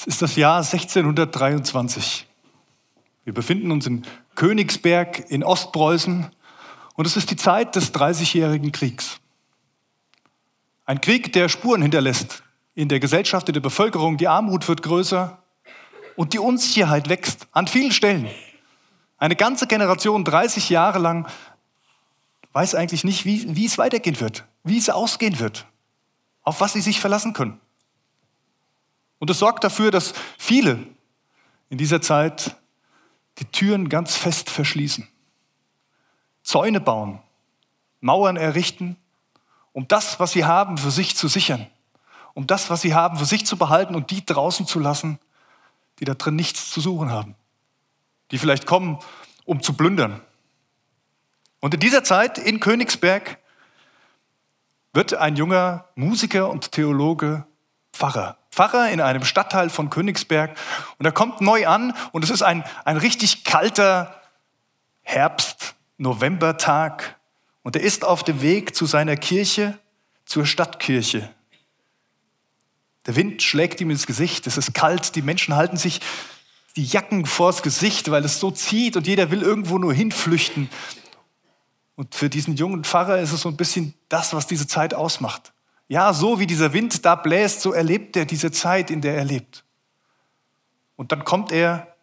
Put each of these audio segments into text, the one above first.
Es ist das Jahr 1623. Wir befinden uns in Königsberg in Ostpreußen und es ist die Zeit des Dreißigjährigen Kriegs. Ein Krieg, der Spuren hinterlässt in der Gesellschaft, in der Bevölkerung. Die Armut wird größer und die Unsicherheit wächst an vielen Stellen. Eine ganze Generation, 30 Jahre lang, weiß eigentlich nicht, wie, wie es weitergehen wird, wie es ausgehen wird, auf was sie sich verlassen können. Und es sorgt dafür, dass viele in dieser Zeit die Türen ganz fest verschließen, Zäune bauen, Mauern errichten, um das, was sie haben, für sich zu sichern, um das, was sie haben, für sich zu behalten und die draußen zu lassen, die da drin nichts zu suchen haben, die vielleicht kommen, um zu plündern. Und in dieser Zeit in Königsberg wird ein junger Musiker und Theologe Pfarrer. Pfarrer in einem Stadtteil von Königsberg. Und er kommt neu an und es ist ein, ein richtig kalter Herbst-Novembertag. Und er ist auf dem Weg zu seiner Kirche, zur Stadtkirche. Der Wind schlägt ihm ins Gesicht, es ist kalt, die Menschen halten sich die Jacken vors Gesicht, weil es so zieht und jeder will irgendwo nur hinflüchten. Und für diesen jungen Pfarrer ist es so ein bisschen das, was diese Zeit ausmacht. Ja, so wie dieser Wind da bläst, so erlebt er diese Zeit, in der er lebt. Und dann kommt er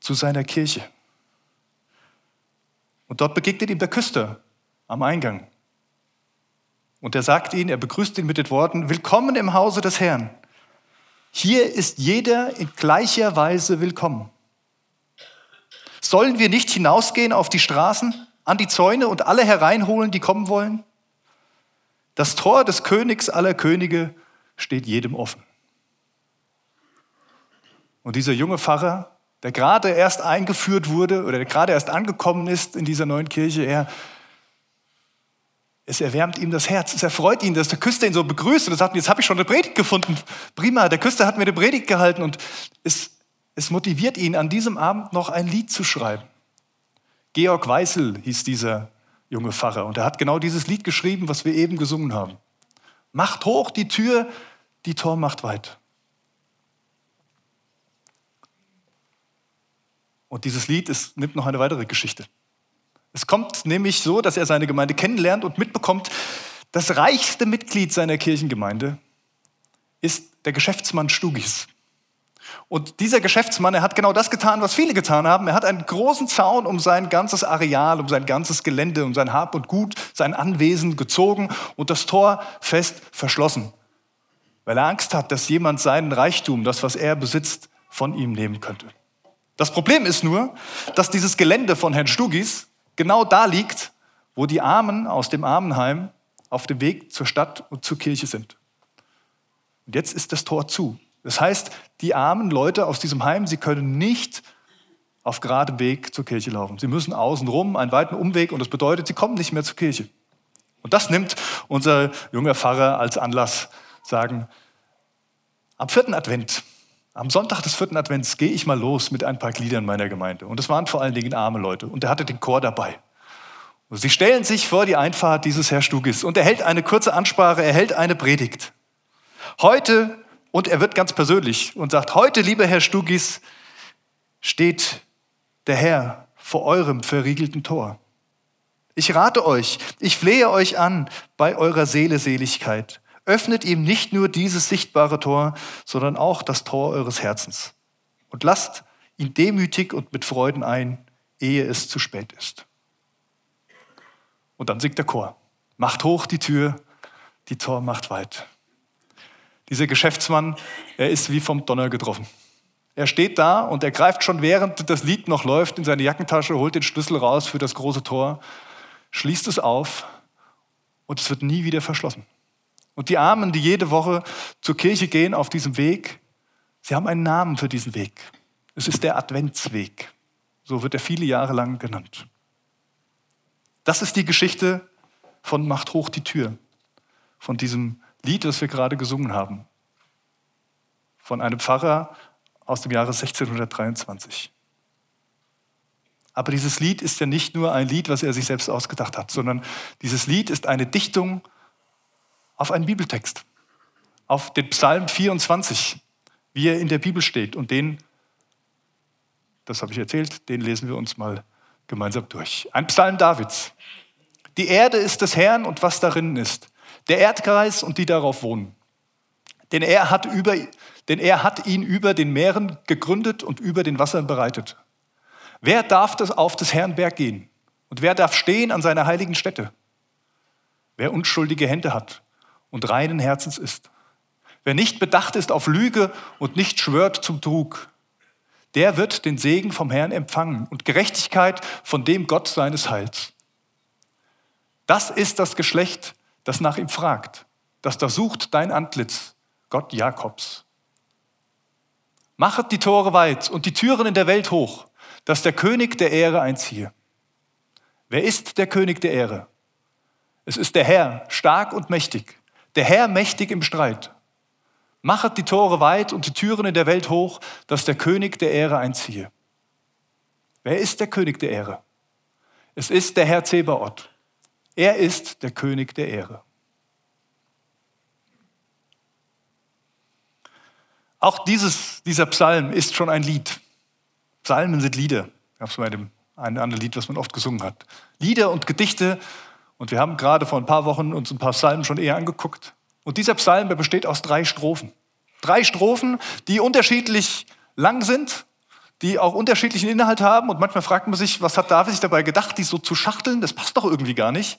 zu seiner Kirche. Und dort begegnet ihm der Küster am Eingang. Und er sagt ihn, er begrüßt ihn mit den Worten, Willkommen im Hause des Herrn. Hier ist jeder in gleicher Weise willkommen. Sollen wir nicht hinausgehen auf die Straßen, an die Zäune und alle hereinholen, die kommen wollen? Das Tor des Königs aller Könige steht jedem offen. Und dieser junge Pfarrer, der gerade erst eingeführt wurde oder der gerade erst angekommen ist in dieser neuen Kirche, er, es erwärmt ihm das Herz. Es erfreut ihn, dass der Küster ihn so begrüßt und sagt, jetzt habe ich schon eine Predigt gefunden. Prima, der Küster hat mir eine Predigt gehalten und es, es motiviert ihn, an diesem Abend noch ein Lied zu schreiben. Georg Weißel hieß dieser junge Pfarrer. Und er hat genau dieses Lied geschrieben, was wir eben gesungen haben. Macht hoch die Tür, die Tor macht weit. Und dieses Lied ist, nimmt noch eine weitere Geschichte. Es kommt nämlich so, dass er seine Gemeinde kennenlernt und mitbekommt, das reichste Mitglied seiner Kirchengemeinde ist der Geschäftsmann Stugis. Und dieser Geschäftsmann, er hat genau das getan, was viele getan haben. Er hat einen großen Zaun um sein ganzes Areal, um sein ganzes Gelände, um sein Hab und Gut, sein Anwesen gezogen und das Tor fest verschlossen, weil er Angst hat, dass jemand seinen Reichtum, das, was er besitzt, von ihm nehmen könnte. Das Problem ist nur, dass dieses Gelände von Herrn Stugis genau da liegt, wo die Armen aus dem Armenheim auf dem Weg zur Stadt und zur Kirche sind. Und jetzt ist das Tor zu. Das heißt, die armen Leute aus diesem Heim, sie können nicht auf geradem Weg zur Kirche laufen. Sie müssen außenrum einen weiten Umweg und das bedeutet, sie kommen nicht mehr zur Kirche. Und das nimmt unser junger Pfarrer als Anlass, sagen, am vierten Advent, am Sonntag des vierten Advents gehe ich mal los mit ein paar Gliedern meiner Gemeinde. Und es waren vor allen Dingen arme Leute. Und er hatte den Chor dabei. Und sie stellen sich vor die Einfahrt dieses Herr Stugis und er hält eine kurze Ansprache, er hält eine Predigt. Heute und er wird ganz persönlich und sagt, heute, lieber Herr Stugis, steht der Herr vor eurem verriegelten Tor. Ich rate euch, ich flehe euch an bei eurer Seele Seligkeit. Öffnet ihm nicht nur dieses sichtbare Tor, sondern auch das Tor eures Herzens. Und lasst ihn demütig und mit Freuden ein, ehe es zu spät ist. Und dann singt der Chor. Macht hoch die Tür, die Tor macht weit. Dieser Geschäftsmann, er ist wie vom Donner getroffen. Er steht da und er greift schon während das Lied noch läuft in seine Jackentasche, holt den Schlüssel raus für das große Tor, schließt es auf und es wird nie wieder verschlossen. Und die Armen, die jede Woche zur Kirche gehen auf diesem Weg, sie haben einen Namen für diesen Weg. Es ist der Adventsweg. So wird er viele Jahre lang genannt. Das ist die Geschichte von Macht hoch die Tür, von diesem Lied, das wir gerade gesungen haben, von einem Pfarrer aus dem Jahre 1623. Aber dieses Lied ist ja nicht nur ein Lied, was er sich selbst ausgedacht hat, sondern dieses Lied ist eine Dichtung auf einen Bibeltext, auf den Psalm 24. wie er in der Bibel steht. Und den, das habe ich erzählt, den lesen wir uns mal gemeinsam durch. Ein Psalm Davids. Die Erde ist des Herrn und was darin ist, der Erdkreis und die darauf wohnen. Denn er hat, über, denn er hat ihn über den Meeren gegründet und über den Wassern bereitet. Wer darf das auf des Herrn Berg gehen? Und wer darf stehen an seiner heiligen Stätte? Wer unschuldige Hände hat und reinen Herzens ist. Wer nicht bedacht ist auf Lüge und nicht schwört zum Trug, der wird den Segen vom Herrn empfangen und Gerechtigkeit von dem Gott seines Heils. Das ist das Geschlecht, das nach ihm fragt, das da sucht dein Antlitz, Gott Jakobs. Machet die Tore weit und die Türen in der Welt hoch, dass der König der Ehre einziehe. Wer ist der König der Ehre? Es ist der Herr, stark und mächtig, der Herr mächtig im Streit. Machet die Tore weit und die Türen in der Welt hoch, dass der König der Ehre einziehe. Wer ist der König der Ehre? Es ist der Herr Zebaoth. Er ist der König der Ehre. Auch dieses, dieser Psalm ist schon ein Lied. Psalmen sind Lieder. Habe es bei dem einen anderen Lied, was man oft gesungen hat. Lieder und Gedichte. Und wir haben gerade vor ein paar Wochen uns ein paar Psalmen schon eher angeguckt. Und dieser Psalm der besteht aus drei Strophen. Drei Strophen, die unterschiedlich lang sind, die auch unterschiedlichen Inhalt haben. Und manchmal fragt man sich, was hat David sich dabei gedacht, die so zu schachteln? Das passt doch irgendwie gar nicht.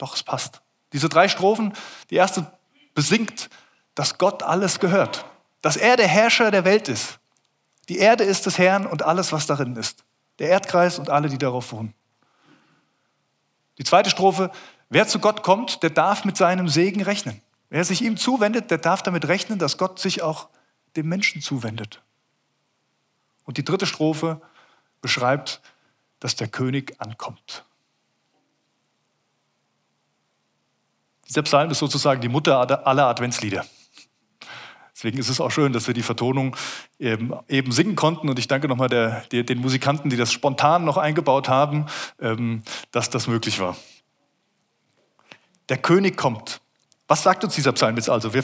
Doch, es passt. Diese drei Strophen, die erste besingt, dass Gott alles gehört. Dass er der Herrscher der Welt ist. Die Erde ist des Herrn und alles, was darin ist. Der Erdkreis und alle, die darauf wohnen. Die zweite Strophe, wer zu Gott kommt, der darf mit seinem Segen rechnen. Wer sich ihm zuwendet, der darf damit rechnen, dass Gott sich auch dem Menschen zuwendet. Und die dritte Strophe beschreibt, dass der König ankommt. Dieser Psalm ist sozusagen die Mutter aller Adventslieder. Deswegen ist es auch schön, dass wir die Vertonung eben, eben singen konnten. Und ich danke nochmal der, der, den Musikanten, die das spontan noch eingebaut haben, ähm, dass das möglich war. Der König kommt. Was sagt uns dieser Psalm jetzt also? Wir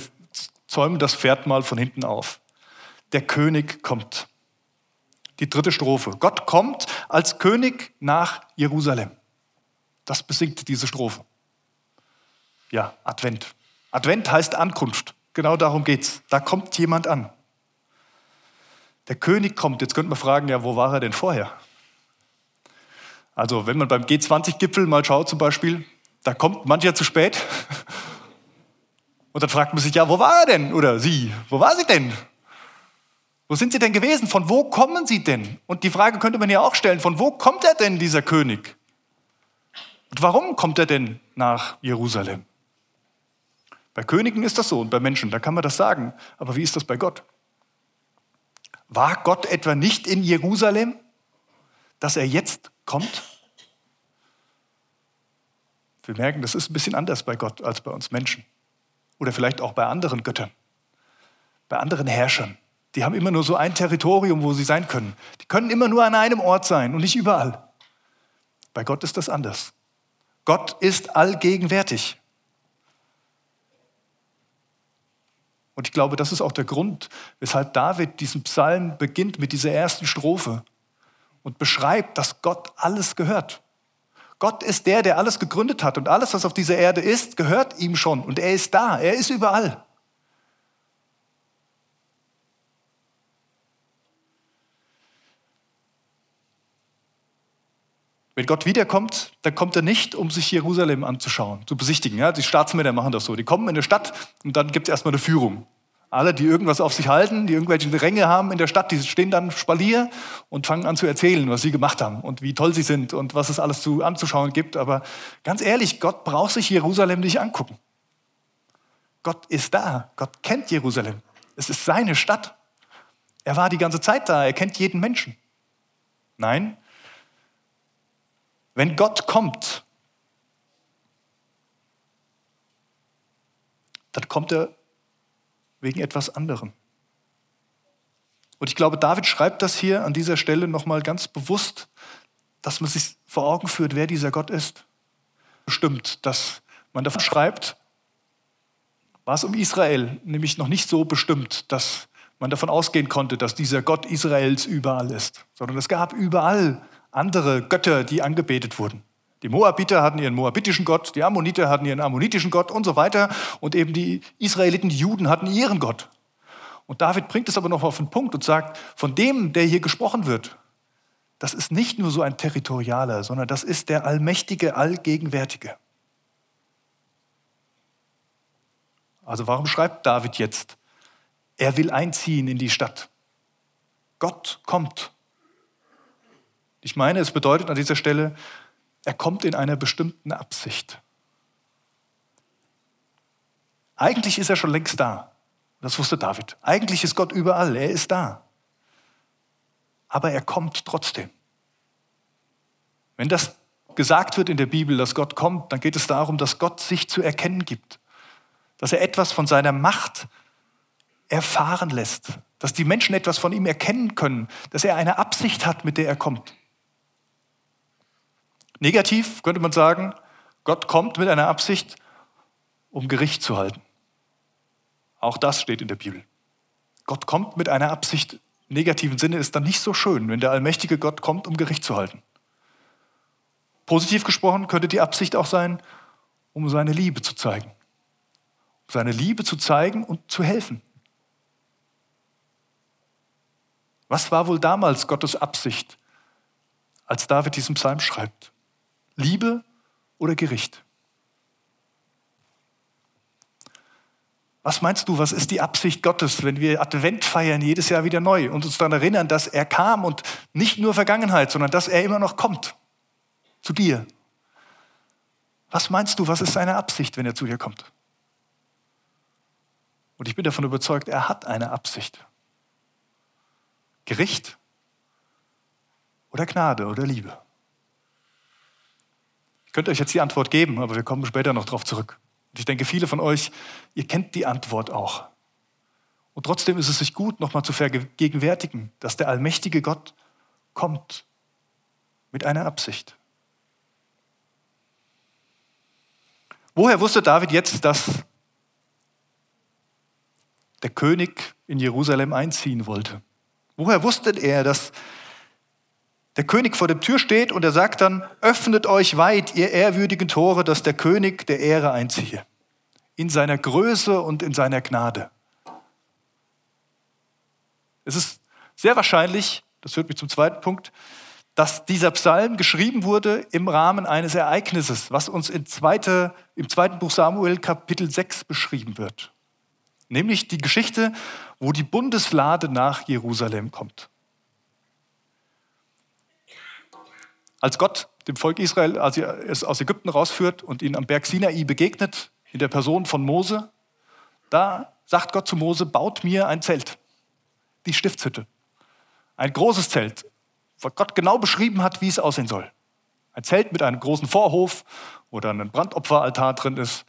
zäumen das Pferd mal von hinten auf. Der König kommt. Die dritte Strophe. Gott kommt als König nach Jerusalem. Das besingt diese Strophe. Ja, Advent. Advent heißt Ankunft. Genau darum geht's. Da kommt jemand an. Der König kommt. Jetzt könnte man fragen, ja, wo war er denn vorher? Also, wenn man beim G20-Gipfel mal schaut zum Beispiel, da kommt mancher zu spät. Und dann fragt man sich, ja, wo war er denn? Oder sie, wo war sie denn? Wo sind sie denn gewesen? Von wo kommen sie denn? Und die Frage könnte man ja auch stellen, von wo kommt er denn, dieser König? Und warum kommt er denn nach Jerusalem? Bei Königen ist das so und bei Menschen, da kann man das sagen. Aber wie ist das bei Gott? War Gott etwa nicht in Jerusalem, dass er jetzt kommt? Wir merken, das ist ein bisschen anders bei Gott als bei uns Menschen. Oder vielleicht auch bei anderen Göttern, bei anderen Herrschern. Die haben immer nur so ein Territorium, wo sie sein können. Die können immer nur an einem Ort sein und nicht überall. Bei Gott ist das anders. Gott ist allgegenwärtig. Und ich glaube, das ist auch der Grund, weshalb David diesen Psalm beginnt mit dieser ersten Strophe und beschreibt, dass Gott alles gehört. Gott ist der, der alles gegründet hat und alles, was auf dieser Erde ist, gehört ihm schon und er ist da, er ist überall. Wenn Gott wiederkommt, dann kommt er nicht, um sich Jerusalem anzuschauen, zu besichtigen. Ja, die Staatsmänner machen das so. Die kommen in eine Stadt und dann gibt es erstmal eine Führung. Alle, die irgendwas auf sich halten, die irgendwelche Ränge haben in der Stadt, die stehen dann Spalier und fangen an zu erzählen, was sie gemacht haben und wie toll sie sind und was es alles zu, anzuschauen gibt. Aber ganz ehrlich, Gott braucht sich Jerusalem nicht angucken. Gott ist da. Gott kennt Jerusalem. Es ist seine Stadt. Er war die ganze Zeit da. Er kennt jeden Menschen. Nein, wenn Gott kommt, dann kommt er wegen etwas anderem. Und ich glaube, David schreibt das hier an dieser Stelle nochmal ganz bewusst, dass man sich vor Augen führt, wer dieser Gott ist. Bestimmt, dass man davon schreibt, war es um Israel nämlich noch nicht so bestimmt, dass man davon ausgehen konnte, dass dieser Gott Israels überall ist, sondern es gab überall andere Götter, die angebetet wurden. Die Moabiter hatten ihren moabitischen Gott, die Ammoniter hatten ihren ammonitischen Gott und so weiter. Und eben die Israeliten, die Juden hatten ihren Gott. Und David bringt es aber noch auf den Punkt und sagt, von dem, der hier gesprochen wird, das ist nicht nur so ein territorialer, sondern das ist der allmächtige, allgegenwärtige. Also warum schreibt David jetzt, er will einziehen in die Stadt? Gott kommt. Ich meine, es bedeutet an dieser Stelle, er kommt in einer bestimmten Absicht. Eigentlich ist er schon längst da. Das wusste David. Eigentlich ist Gott überall. Er ist da. Aber er kommt trotzdem. Wenn das gesagt wird in der Bibel, dass Gott kommt, dann geht es darum, dass Gott sich zu erkennen gibt. Dass er etwas von seiner Macht erfahren lässt. Dass die Menschen etwas von ihm erkennen können. Dass er eine Absicht hat, mit der er kommt. Negativ könnte man sagen, Gott kommt mit einer Absicht, um Gericht zu halten. Auch das steht in der Bibel. Gott kommt mit einer Absicht, im negativen Sinne ist dann nicht so schön, wenn der allmächtige Gott kommt, um Gericht zu halten. Positiv gesprochen könnte die Absicht auch sein, um seine Liebe zu zeigen. Um seine Liebe zu zeigen und zu helfen. Was war wohl damals Gottes Absicht, als David diesen Psalm schreibt? Liebe oder Gericht? Was meinst du, was ist die Absicht Gottes, wenn wir Advent feiern, jedes Jahr wieder neu und uns daran erinnern, dass er kam und nicht nur Vergangenheit, sondern dass er immer noch kommt zu dir? Was meinst du, was ist seine Absicht, wenn er zu dir kommt? Und ich bin davon überzeugt, er hat eine Absicht. Gericht oder Gnade oder Liebe? Könnte euch jetzt die Antwort geben, aber wir kommen später noch darauf zurück. Und ich denke, viele von euch, ihr kennt die Antwort auch. Und trotzdem ist es sich gut, nochmal zu vergegenwärtigen, dass der allmächtige Gott kommt mit einer Absicht. Woher wusste David jetzt, dass der König in Jerusalem einziehen wollte? Woher wusste er, dass der König vor der Tür steht und er sagt dann, öffnet euch weit, ihr ehrwürdigen Tore, dass der König der Ehre einziehe. In seiner Größe und in seiner Gnade. Es ist sehr wahrscheinlich, das führt mich zum zweiten Punkt, dass dieser Psalm geschrieben wurde im Rahmen eines Ereignisses, was uns zweite, im zweiten Buch Samuel Kapitel 6 beschrieben wird. Nämlich die Geschichte, wo die Bundeslade nach Jerusalem kommt. Als Gott dem Volk Israel, als er es aus Ägypten rausführt und ihnen am Berg Sinai begegnet, in der Person von Mose, da sagt Gott zu Mose, baut mir ein Zelt, die Stiftshütte. Ein großes Zelt, wo Gott genau beschrieben hat, wie es aussehen soll. Ein Zelt mit einem großen Vorhof, wo dann ein Brandopferaltar drin ist.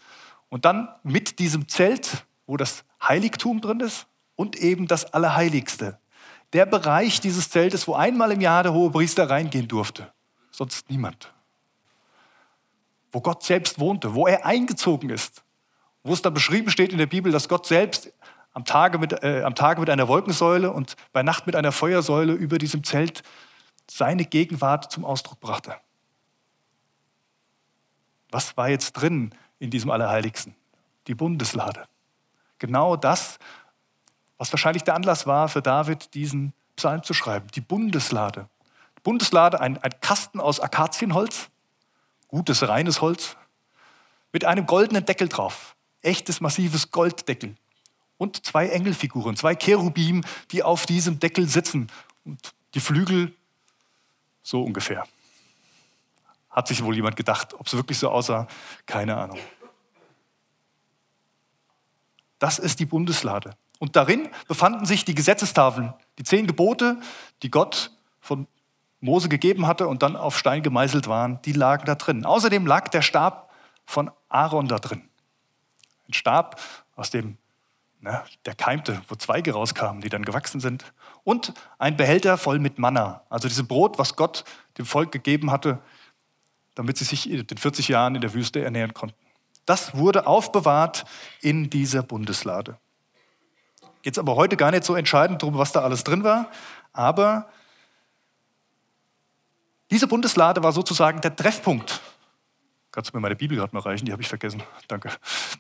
Und dann mit diesem Zelt, wo das Heiligtum drin ist und eben das Allerheiligste. Der Bereich dieses Zeltes, wo einmal im Jahr der hohe Priester reingehen durfte sonst niemand. Wo Gott selbst wohnte, wo er eingezogen ist. Wo es da beschrieben steht in der Bibel, dass Gott selbst am Tage, mit, äh, am Tage mit einer Wolkensäule und bei Nacht mit einer Feuersäule über diesem Zelt seine Gegenwart zum Ausdruck brachte. Was war jetzt drin in diesem Allerheiligsten? Die Bundeslade. Genau das, was wahrscheinlich der Anlass war für David, diesen Psalm zu schreiben. Die Bundeslade. Bundeslade, ein, ein Kasten aus Akazienholz, gutes, reines Holz, mit einem goldenen Deckel drauf. Echtes, massives Golddeckel. Und zwei Engelfiguren, zwei Cherubim, die auf diesem Deckel sitzen. Und die Flügel so ungefähr. Hat sich wohl jemand gedacht. Ob es wirklich so aussah, keine Ahnung. Das ist die Bundeslade. Und darin befanden sich die Gesetzestafeln, die zehn Gebote, die Gott von Mose gegeben hatte und dann auf Stein gemeißelt waren, die lagen da drin. Außerdem lag der Stab von Aaron da drin. Ein Stab, aus dem na, der keimte, wo Zweige rauskamen, die dann gewachsen sind. Und ein Behälter voll mit Manna, also diesem Brot, was Gott dem Volk gegeben hatte, damit sie sich in den 40 Jahren in der Wüste ernähren konnten. Das wurde aufbewahrt in dieser Bundeslade. Jetzt aber heute gar nicht so entscheidend drum, was da alles drin war. Aber diese Bundeslade war sozusagen der Treffpunkt. Kannst du mir meine Bibel gerade mal reichen? Die habe ich vergessen. Danke.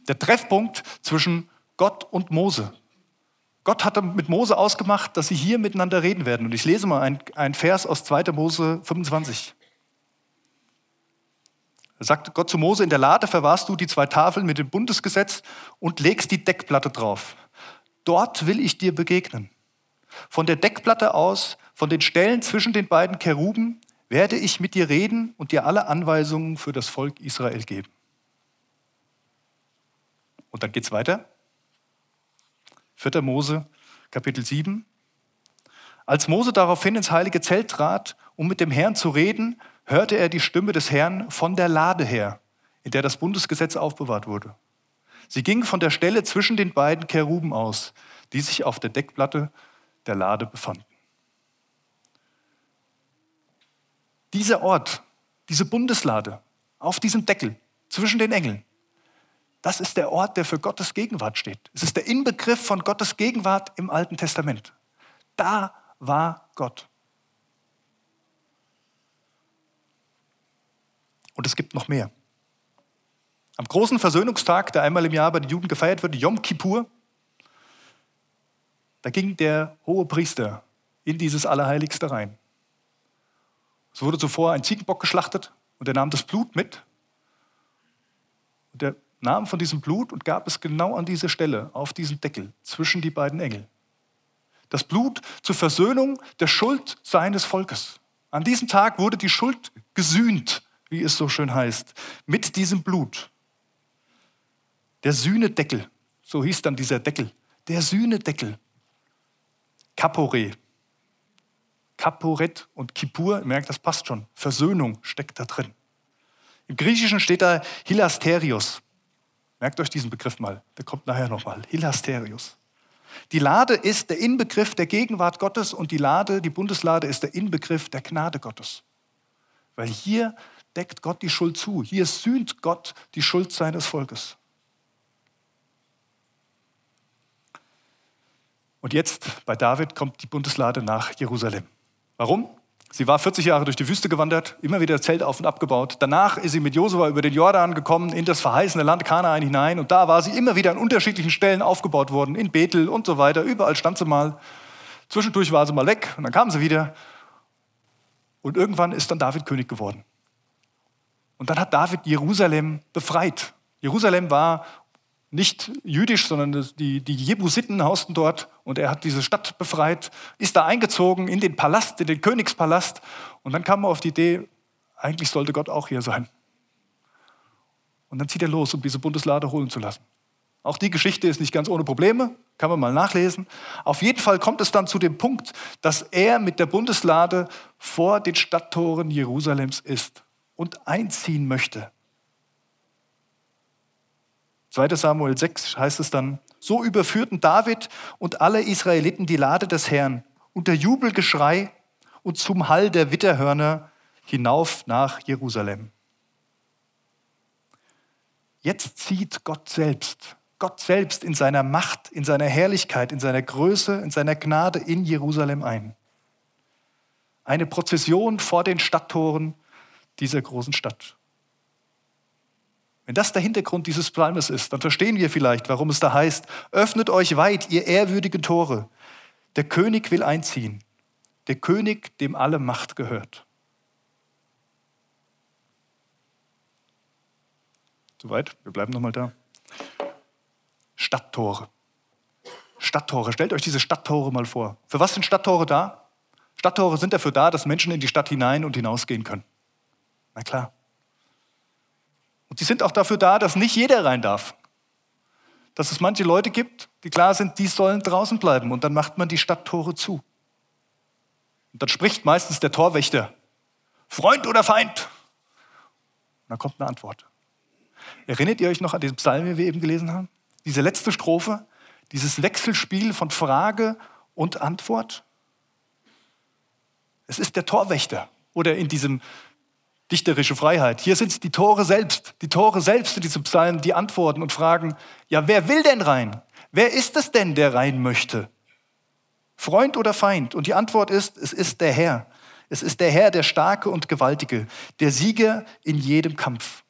Der Treffpunkt zwischen Gott und Mose. Gott hatte mit Mose ausgemacht, dass sie hier miteinander reden werden. Und ich lese mal einen Vers aus 2. Mose 25. Da sagt Gott zu Mose, in der Lade verwahrst du die zwei Tafeln mit dem Bundesgesetz und legst die Deckplatte drauf. Dort will ich dir begegnen. Von der Deckplatte aus, von den Stellen zwischen den beiden Keruben, werde ich mit dir reden und dir alle Anweisungen für das Volk Israel geben. Und dann geht es weiter. 4. Mose, Kapitel 7. Als Mose daraufhin ins heilige Zelt trat, um mit dem Herrn zu reden, hörte er die Stimme des Herrn von der Lade her, in der das Bundesgesetz aufbewahrt wurde. Sie ging von der Stelle zwischen den beiden Keruben aus, die sich auf der Deckplatte der Lade befanden. Dieser Ort, diese Bundeslade auf diesem Deckel zwischen den Engeln, das ist der Ort, der für Gottes Gegenwart steht. Es ist der Inbegriff von Gottes Gegenwart im Alten Testament. Da war Gott. Und es gibt noch mehr. Am großen Versöhnungstag, der einmal im Jahr bei den Juden gefeiert wird, Yom Kippur, da ging der hohe Priester in dieses Allerheiligste rein. Es wurde zuvor ein Ziegenbock geschlachtet und er nahm das Blut mit. Und er nahm von diesem Blut und gab es genau an diese Stelle, auf diesen Deckel, zwischen die beiden Engel. Das Blut zur Versöhnung der Schuld seines Volkes. An diesem Tag wurde die Schuld gesühnt wie es so schön heißt, mit diesem Blut. Der Sühnedeckel, so hieß dann dieser Deckel, der Sühnedeckel. Kapore. Kaporet und Kippur, merkt, das passt schon. Versöhnung steckt da drin. Im Griechischen steht da Hilasterios. Merkt euch diesen Begriff mal, der kommt nachher nochmal. Hilasterios. Die Lade ist der Inbegriff der Gegenwart Gottes und die Lade, die Bundeslade ist der Inbegriff der Gnade Gottes. Weil hier deckt Gott die Schuld zu. Hier sühnt Gott die Schuld seines Volkes. Und jetzt bei David kommt die Bundeslade nach Jerusalem. Warum? Sie war 40 Jahre durch die Wüste gewandert, immer wieder Zelt auf und abgebaut. Danach ist sie mit Josua über den Jordan gekommen, in das verheißene Land Kanaan hinein. Und da war sie immer wieder an unterschiedlichen Stellen aufgebaut worden, in Bethel und so weiter. Überall stand sie mal. Zwischendurch war sie mal weg und dann kam sie wieder. Und irgendwann ist dann David König geworden. Und dann hat David Jerusalem befreit. Jerusalem war nicht jüdisch, sondern die, die Jebusiten hausten dort und er hat diese Stadt befreit, ist da eingezogen in den Palast, in den Königspalast und dann kam er auf die Idee, eigentlich sollte Gott auch hier sein. Und dann zieht er los, um diese Bundeslade holen zu lassen. Auch die Geschichte ist nicht ganz ohne Probleme, kann man mal nachlesen. Auf jeden Fall kommt es dann zu dem Punkt, dass er mit der Bundeslade vor den Stadttoren Jerusalems ist und einziehen möchte. 2 Samuel 6 heißt es dann, so überführten David und alle Israeliten die Lade des Herrn unter Jubelgeschrei und zum Hall der Witterhörner hinauf nach Jerusalem. Jetzt zieht Gott selbst, Gott selbst in seiner Macht, in seiner Herrlichkeit, in seiner Größe, in seiner Gnade in Jerusalem ein. Eine Prozession vor den Stadttoren dieser großen Stadt. Wenn das der Hintergrund dieses Psalmes ist, dann verstehen wir vielleicht, warum es da heißt, öffnet euch weit, ihr ehrwürdigen Tore. Der König will einziehen. Der König, dem alle Macht gehört. Soweit, wir bleiben nochmal da. Stadttore. Stadttore, stellt euch diese Stadttore mal vor. Für was sind Stadttore da? Stadttore sind dafür da, dass Menschen in die Stadt hinein und hinausgehen können. Na klar. Und sie sind auch dafür da, dass nicht jeder rein darf. Dass es manche Leute gibt, die klar sind, die sollen draußen bleiben. Und dann macht man die Stadttore zu. Und dann spricht meistens der Torwächter, Freund oder Feind? Und dann kommt eine Antwort. Erinnert ihr euch noch an den Psalm, den wir eben gelesen haben? Diese letzte Strophe, dieses Wechselspiel von Frage und Antwort? Es ist der Torwächter. Oder in diesem dichterische Freiheit. Hier sind die Tore selbst, die Tore selbst in diesem Psalm, die antworten und fragen, ja, wer will denn rein? Wer ist es denn, der rein möchte? Freund oder Feind? Und die Antwort ist, es ist der Herr. Es ist der Herr, der Starke und Gewaltige, der Sieger in jedem Kampf.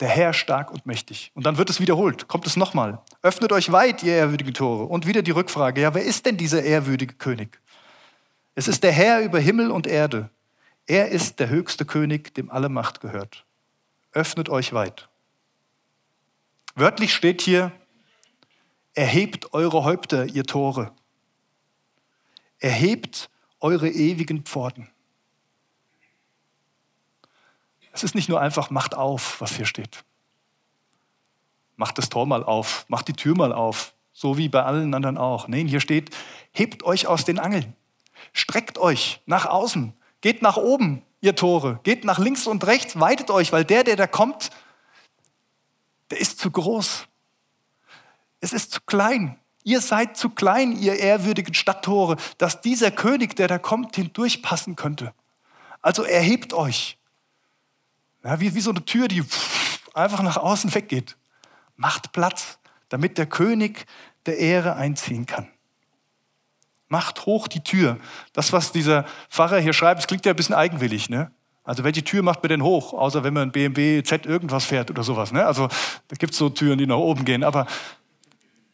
Der Herr stark und mächtig. Und dann wird es wiederholt. Kommt es nochmal. Öffnet euch weit, ihr ehrwürdigen Tore. Und wieder die Rückfrage. Ja, wer ist denn dieser ehrwürdige König? Es ist der Herr über Himmel und Erde. Er ist der höchste König, dem alle Macht gehört. Öffnet euch weit. Wörtlich steht hier, erhebt eure Häupter, ihr Tore. Erhebt eure ewigen Pforten. Es ist nicht nur einfach, macht auf, was hier steht. Macht das Tor mal auf, macht die Tür mal auf, so wie bei allen anderen auch. Nein, hier steht, hebt euch aus den Angeln, streckt euch nach außen, geht nach oben, ihr Tore, geht nach links und rechts, weitet euch, weil der, der da kommt, der ist zu groß. Es ist zu klein. Ihr seid zu klein, ihr ehrwürdigen Stadttore, dass dieser König, der da kommt, hindurchpassen könnte. Also erhebt euch. Ja, wie, wie so eine Tür, die einfach nach außen weggeht. Macht Platz, damit der König der Ehre einziehen kann. Macht hoch die Tür. Das, was dieser Pfarrer hier schreibt, das klingt ja ein bisschen eigenwillig. Ne? Also welche Tür macht man denn hoch? Außer wenn man ein BMW Z irgendwas fährt oder sowas. Ne? Also da gibt es so Türen, die nach oben gehen. Aber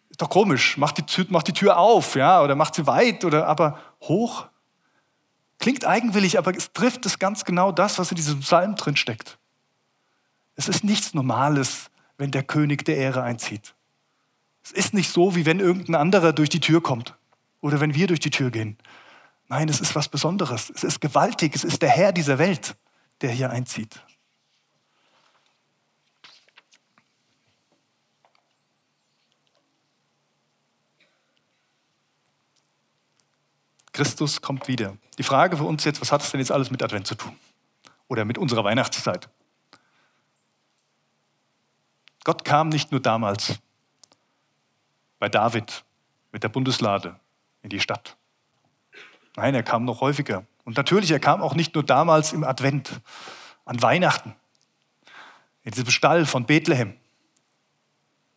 ist doch komisch. Macht die, Tür, macht die Tür auf, ja, oder macht sie weit, oder aber hoch. Klingt eigenwillig, aber es trifft es ganz genau das, was in diesem Psalm drin steckt. Es ist nichts Normales, wenn der König der Ehre einzieht. Es ist nicht so, wie wenn irgendein anderer durch die Tür kommt oder wenn wir durch die Tür gehen. Nein, es ist was Besonderes. Es ist gewaltig. Es ist der Herr dieser Welt, der hier einzieht. Christus kommt wieder. Die Frage für uns jetzt, was hat es denn jetzt alles mit Advent zu tun? Oder mit unserer Weihnachtszeit? Gott kam nicht nur damals bei David mit der Bundeslade in die Stadt. Nein, er kam noch häufiger. Und natürlich, er kam auch nicht nur damals im Advent, an Weihnachten, in diesem Stall von Bethlehem.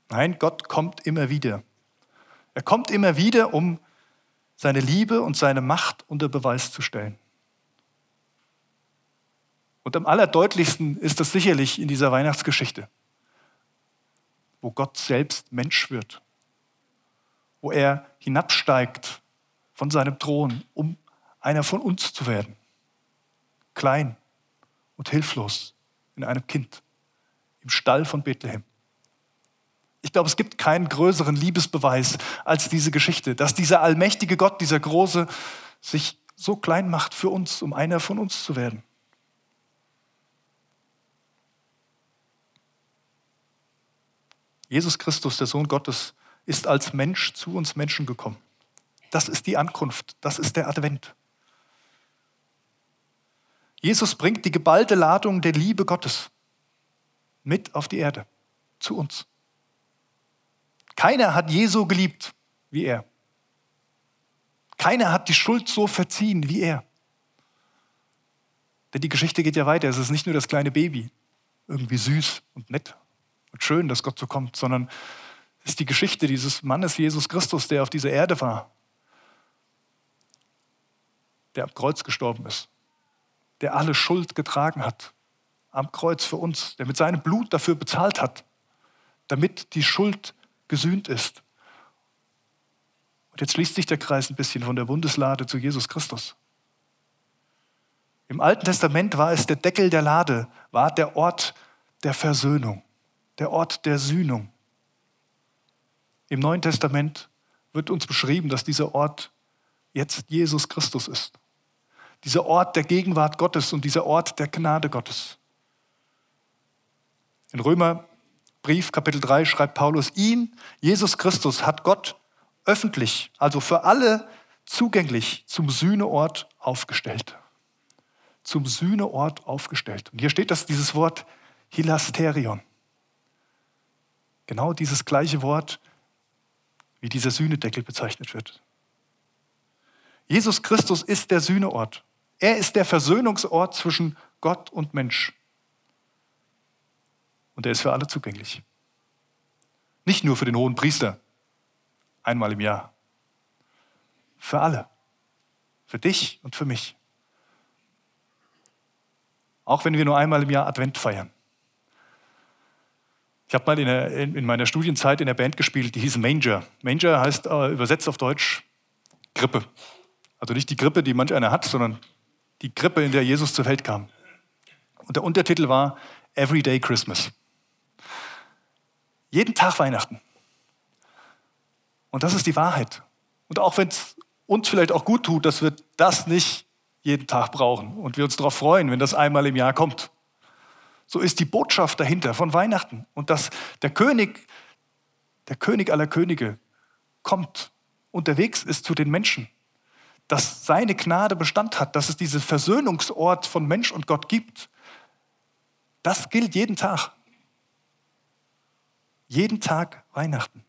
Nein, Gott kommt immer wieder. Er kommt immer wieder, um seine Liebe und seine Macht unter Beweis zu stellen. Und am allerdeutlichsten ist das sicherlich in dieser Weihnachtsgeschichte, wo Gott selbst Mensch wird, wo er hinabsteigt von seinem Thron, um einer von uns zu werden, klein und hilflos in einem Kind im Stall von Bethlehem. Ich glaube, es gibt keinen größeren Liebesbeweis als diese Geschichte, dass dieser allmächtige Gott, dieser große, sich so klein macht für uns, um einer von uns zu werden. Jesus Christus, der Sohn Gottes, ist als Mensch zu uns Menschen gekommen. Das ist die Ankunft, das ist der Advent. Jesus bringt die geballte Ladung der Liebe Gottes mit auf die Erde, zu uns. Keiner hat Jesu geliebt wie er. Keiner hat die Schuld so verziehen wie er. Denn die Geschichte geht ja weiter. Es ist nicht nur das kleine Baby, irgendwie süß und nett und schön, dass Gott so kommt, sondern es ist die Geschichte dieses Mannes Jesus Christus, der auf dieser Erde war, der am Kreuz gestorben ist, der alle Schuld getragen hat, am Kreuz für uns, der mit seinem Blut dafür bezahlt hat, damit die Schuld gesühnt ist. Und jetzt schließt sich der Kreis ein bisschen von der Bundeslade zu Jesus Christus. Im Alten Testament war es der Deckel der Lade, war der Ort der Versöhnung, der Ort der Sühnung. Im Neuen Testament wird uns beschrieben, dass dieser Ort jetzt Jesus Christus ist. Dieser Ort der Gegenwart Gottes und dieser Ort der Gnade Gottes. In Römer Brief, Kapitel 3, schreibt Paulus, ihn, Jesus Christus, hat Gott öffentlich, also für alle zugänglich, zum Sühneort aufgestellt. Zum Sühneort aufgestellt. Und hier steht das, dieses Wort Hilasterion. Genau dieses gleiche Wort, wie dieser Sühnedeckel bezeichnet wird. Jesus Christus ist der Sühneort. Er ist der Versöhnungsort zwischen Gott und Mensch und er ist für alle zugänglich. Nicht nur für den hohen Priester, einmal im Jahr. Für alle. Für dich und für mich. Auch wenn wir nur einmal im Jahr Advent feiern. Ich habe mal in, der, in, meiner Studienzeit in der Band gespielt, die hieß Manger. Manger heißt äh, übersetzt auf Deutsch Grippe. Also nicht die Grippe, die manch einer hat, sondern die Grippe, in der Jesus zur Welt kam. Und der Untertitel war Everyday Christmas. Jeden Tag Weihnachten. Und das ist die Wahrheit. Und auch wenn es uns vielleicht auch gut tut, dass wir das nicht jeden Tag brauchen und wir uns darauf freuen, wenn das einmal im Jahr kommt. So ist die Botschaft dahinter von Weihnachten und dass der König, der König aller Könige kommt, unterwegs ist zu den Menschen, dass seine Gnade Bestand hat, dass es diesen Versöhnungsort von Mensch und Gott gibt. Das gilt jeden Tag. Jeden Tag Weihnachten.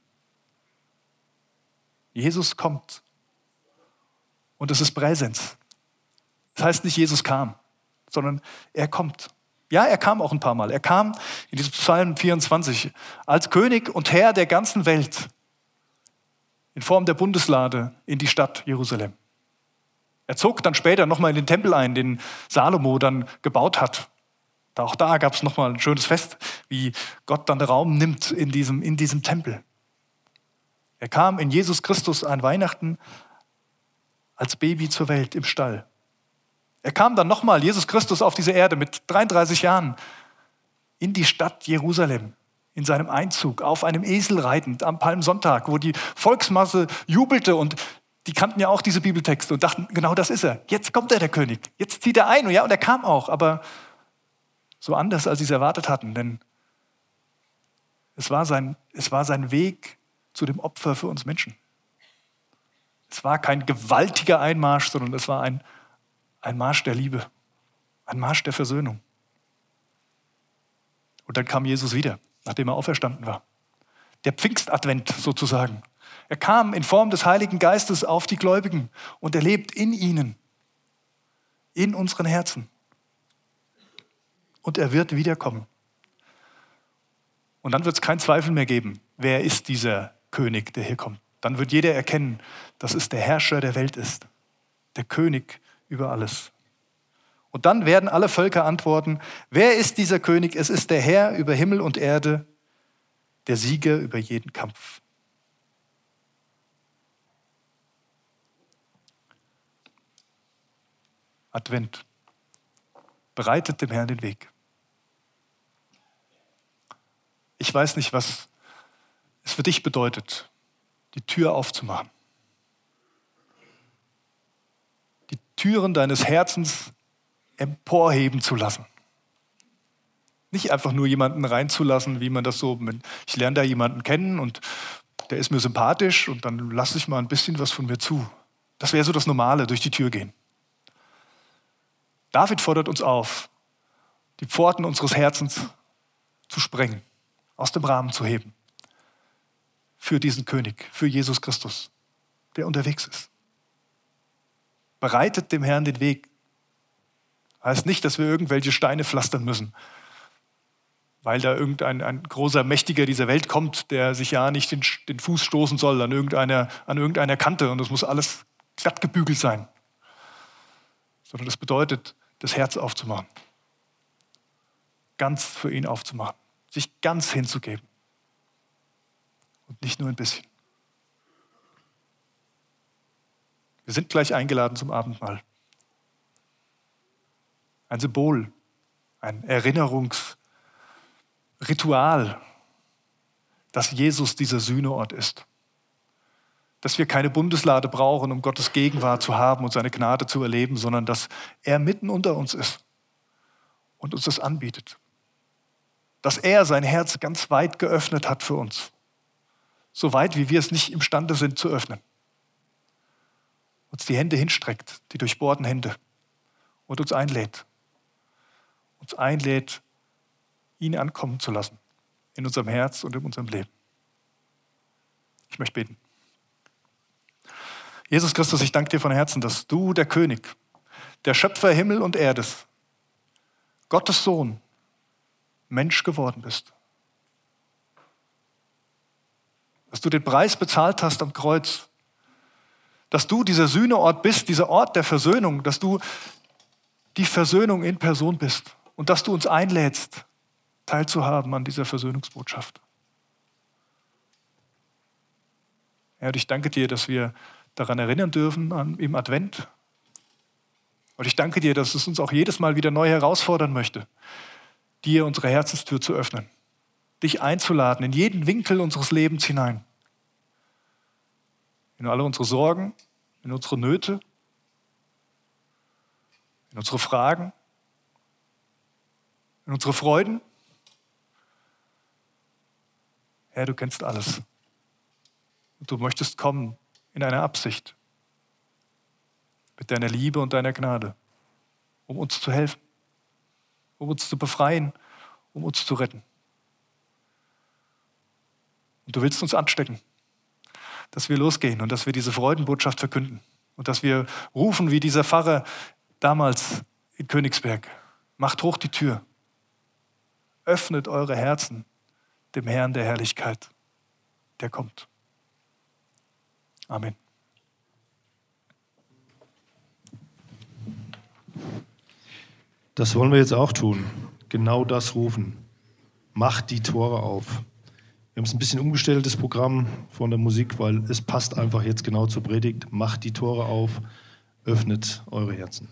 Jesus kommt. Und es ist Präsenz. Das heißt nicht, Jesus kam, sondern er kommt. Ja, er kam auch ein paar Mal. Er kam in diesem Psalm 24 als König und Herr der ganzen Welt in Form der Bundeslade in die Stadt Jerusalem. Er zog dann später nochmal in den Tempel ein, den Salomo dann gebaut hat. Auch da gab es nochmal ein schönes Fest, wie Gott dann Raum nimmt in diesem, in diesem Tempel. Er kam in Jesus Christus an Weihnachten als Baby zur Welt im Stall. Er kam dann nochmal, Jesus Christus, auf diese Erde mit 33 Jahren in die Stadt Jerusalem, in seinem Einzug, auf einem Esel reitend am Palmsonntag, wo die Volksmasse jubelte und die kannten ja auch diese Bibeltexte und dachten, genau das ist er. Jetzt kommt er, der König. Jetzt zieht er ein. Und ja, und er kam auch, aber so anders, als sie es erwartet hatten, denn es war sein, es war sein Weg zu dem Opfer für uns Menschen. Es war kein gewaltiger Einmarsch, sondern es war ein ein Marsch der Liebe, ein Marsch der Versöhnung. Und dann kam Jesus wieder, nachdem er auferstanden war. Der Pfingstadvent sozusagen. Er kam in Form des Heiligen Geistes auf die Gläubigen und er lebt in ihnen, in unseren Herzen. Und er wird wiederkommen. Und dann wird es keinen Zweifel mehr geben, wer ist dieser König, der hier kommt. Dann wird jeder erkennen, dass es der Herrscher der Welt ist, der König über alles. Und dann werden alle Völker antworten, wer ist dieser König? Es ist der Herr über Himmel und Erde, der Sieger über jeden Kampf. Advent. Bereitet dem Herrn den Weg. Ich weiß nicht, was es für dich bedeutet, die Tür aufzumachen. Türen deines Herzens emporheben zu lassen. Nicht einfach nur jemanden reinzulassen, wie man das so, ich lerne da jemanden kennen und der ist mir sympathisch und dann lasse ich mal ein bisschen was von mir zu. Das wäre so das Normale, durch die Tür gehen. David fordert uns auf, die Pforten unseres Herzens zu sprengen, aus dem Rahmen zu heben. Für diesen König, für Jesus Christus, der unterwegs ist. Bereitet dem Herrn den Weg. Heißt nicht, dass wir irgendwelche Steine pflastern müssen, weil da irgendein ein großer Mächtiger dieser Welt kommt, der sich ja nicht den, den Fuß stoßen soll an irgendeiner, an irgendeiner Kante und es muss alles glatt gebügelt sein. Sondern das bedeutet, das Herz aufzumachen. Ganz für ihn aufzumachen. Sich ganz hinzugeben. Und nicht nur ein bisschen. Wir sind gleich eingeladen zum Abendmahl. Ein Symbol, ein Erinnerungsritual, dass Jesus dieser Sühneort ist. Dass wir keine Bundeslade brauchen, um Gottes Gegenwart zu haben und seine Gnade zu erleben, sondern dass er mitten unter uns ist und uns das anbietet. Dass er sein Herz ganz weit geöffnet hat für uns. So weit, wie wir es nicht imstande sind zu öffnen uns die Hände hinstreckt, die durchbohrten Hände, und uns einlädt. Uns einlädt, ihn ankommen zu lassen in unserem Herz und in unserem Leben. Ich möchte beten. Jesus Christus, ich danke dir von Herzen, dass du, der König, der Schöpfer Himmel und Erdes, Gottes Sohn, Mensch geworden bist. dass du den Preis bezahlt hast am Kreuz, dass du dieser Sühneort bist, dieser Ort der Versöhnung, dass du die Versöhnung in Person bist und dass du uns einlädst, teilzuhaben an dieser Versöhnungsbotschaft. Herr, und ich danke dir, dass wir daran erinnern dürfen an, im Advent. Und ich danke dir, dass es uns auch jedes Mal wieder neu herausfordern möchte, dir unsere Herzenstür zu öffnen, dich einzuladen in jeden Winkel unseres Lebens hinein, in alle unsere Sorgen, in unsere Nöte, in unsere Fragen, in unsere Freuden. Herr, du kennst alles. Und du möchtest kommen in einer Absicht, mit deiner Liebe und deiner Gnade, um uns zu helfen, um uns zu befreien, um uns zu retten. Und du willst uns anstecken, dass wir losgehen und dass wir diese Freudenbotschaft verkünden und dass wir rufen wie dieser Pfarrer damals in Königsberg, macht hoch die Tür, öffnet eure Herzen dem Herrn der Herrlichkeit, der kommt. Amen. Das wollen wir jetzt auch tun. Genau das rufen. Macht die Tore auf. Wir haben es ein bisschen umgestellt, das Programm von der Musik, weil es passt einfach jetzt genau zur Predigt. Macht die Tore auf, öffnet eure Herzen.